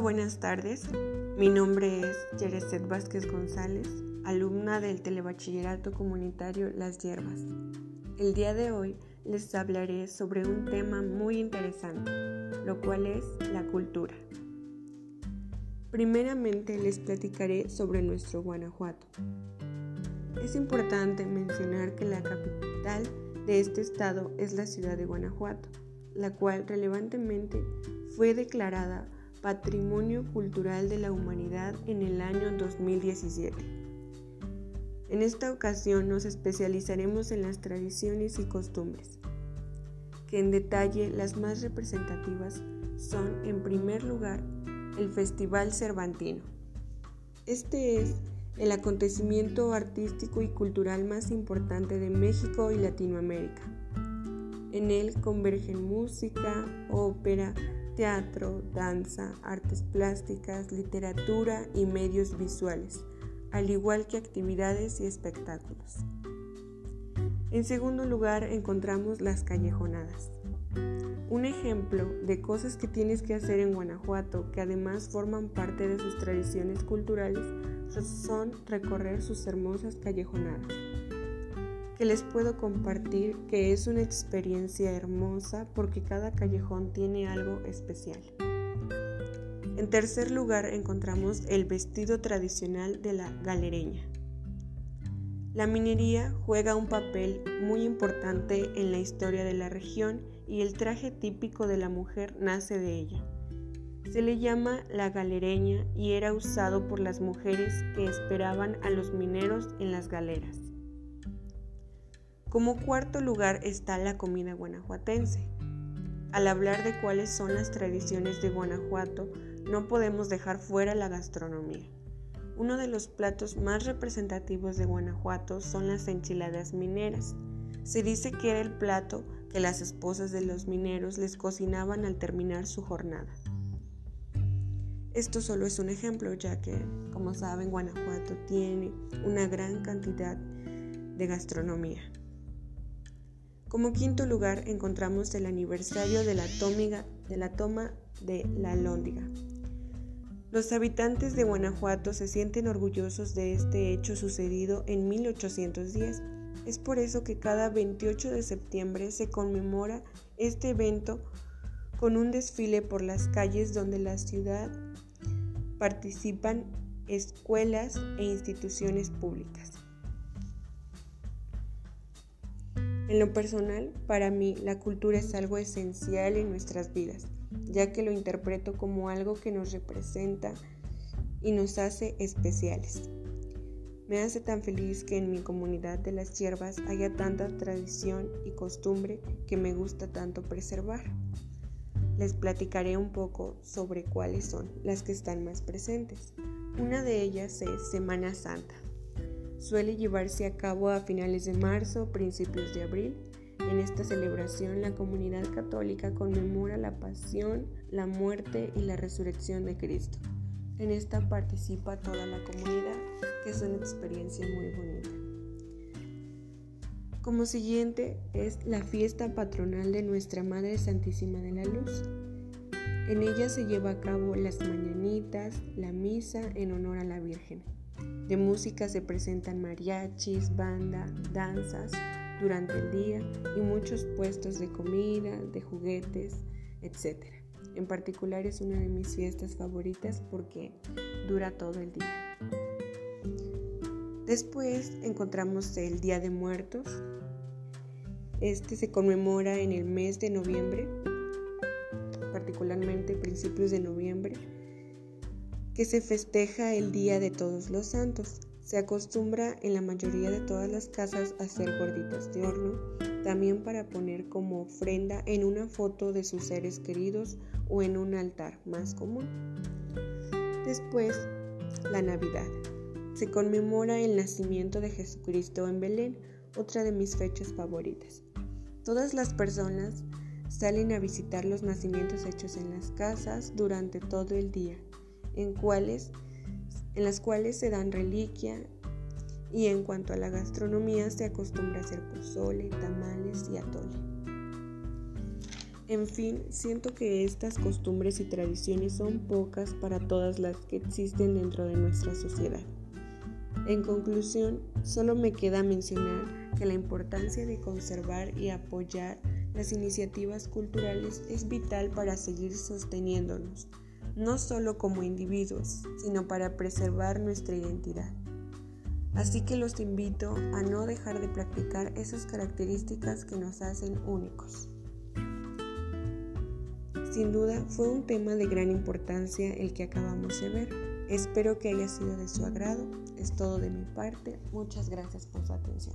Buenas tardes. Mi nombre es Yereset Vázquez González, alumna del Telebachillerato Comunitario Las Hierbas. El día de hoy les hablaré sobre un tema muy interesante, lo cual es la cultura. Primeramente les platicaré sobre nuestro Guanajuato. Es importante mencionar que la capital de este estado es la ciudad de Guanajuato, la cual relevantemente fue declarada Patrimonio Cultural de la Humanidad en el año 2017. En esta ocasión nos especializaremos en las tradiciones y costumbres, que en detalle las más representativas son, en primer lugar, el Festival Cervantino. Este es el acontecimiento artístico y cultural más importante de México y Latinoamérica. En él convergen música, ópera, teatro, danza, artes plásticas, literatura y medios visuales, al igual que actividades y espectáculos. En segundo lugar encontramos las callejonadas. Un ejemplo de cosas que tienes que hacer en Guanajuato, que además forman parte de sus tradiciones culturales, son recorrer sus hermosas callejonadas que les puedo compartir que es una experiencia hermosa porque cada callejón tiene algo especial. En tercer lugar encontramos el vestido tradicional de la galereña. La minería juega un papel muy importante en la historia de la región y el traje típico de la mujer nace de ella. Se le llama la galereña y era usado por las mujeres que esperaban a los mineros en las galeras. Como cuarto lugar está la comida guanajuatense. Al hablar de cuáles son las tradiciones de Guanajuato, no podemos dejar fuera la gastronomía. Uno de los platos más representativos de Guanajuato son las enchiladas mineras. Se dice que era el plato que las esposas de los mineros les cocinaban al terminar su jornada. Esto solo es un ejemplo, ya que, como saben, Guanajuato tiene una gran cantidad de gastronomía. Como quinto lugar encontramos el aniversario de la, toma de la Lóndiga. Los habitantes de Guanajuato se sienten orgullosos de este hecho sucedido en 1810. Es por eso que cada 28 de septiembre se conmemora este evento con un desfile por las calles donde la ciudad participan escuelas e instituciones públicas. En lo personal, para mí la cultura es algo esencial en nuestras vidas, ya que lo interpreto como algo que nos representa y nos hace especiales. Me hace tan feliz que en mi comunidad de las hierbas haya tanta tradición y costumbre que me gusta tanto preservar. Les platicaré un poco sobre cuáles son las que están más presentes. Una de ellas es Semana Santa. Suele llevarse a cabo a finales de marzo, principios de abril. En esta celebración la comunidad católica conmemora la pasión, la muerte y la resurrección de Cristo. En esta participa toda la comunidad, que es una experiencia muy bonita. Como siguiente es la fiesta patronal de Nuestra Madre Santísima de la Luz. En ella se lleva a cabo las mañanitas, la misa en honor a la Virgen. De música se presentan mariachis, banda, danzas durante el día y muchos puestos de comida, de juguetes, etc. En particular es una de mis fiestas favoritas porque dura todo el día. Después encontramos el Día de Muertos. Este se conmemora en el mes de noviembre, particularmente principios de noviembre que se festeja el Día de Todos los Santos. Se acostumbra en la mayoría de todas las casas a hacer gorditas de horno, también para poner como ofrenda en una foto de sus seres queridos o en un altar más común. Después, la Navidad. Se conmemora el nacimiento de Jesucristo en Belén, otra de mis fechas favoritas. Todas las personas salen a visitar los nacimientos hechos en las casas durante todo el día en, cuales, en las cuales se dan reliquia y en cuanto a la gastronomía se acostumbra a hacer pozole, tamales y atole. En fin, siento que estas costumbres y tradiciones son pocas para todas las que existen dentro de nuestra sociedad. En conclusión, solo me queda mencionar que la importancia de conservar y apoyar las iniciativas culturales es vital para seguir sosteniéndonos, no solo como individuos, sino para preservar nuestra identidad. Así que los invito a no dejar de practicar esas características que nos hacen únicos. Sin duda fue un tema de gran importancia el que acabamos de ver. Espero que haya sido de su agrado. Es todo de mi parte. Muchas gracias por su atención.